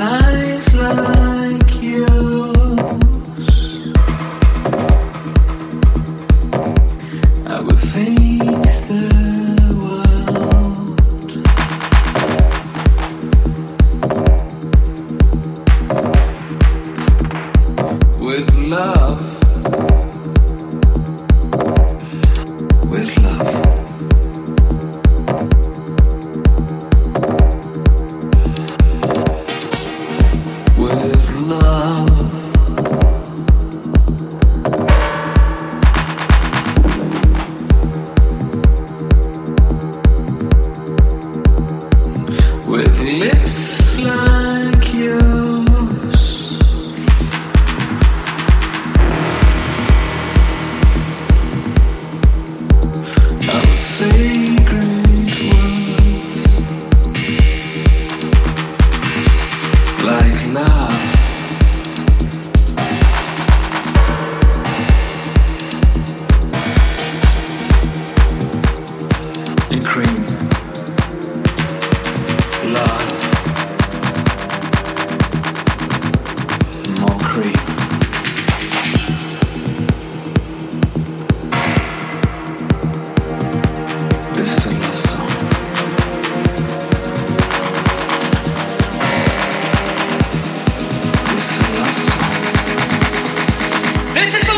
Nice love. This is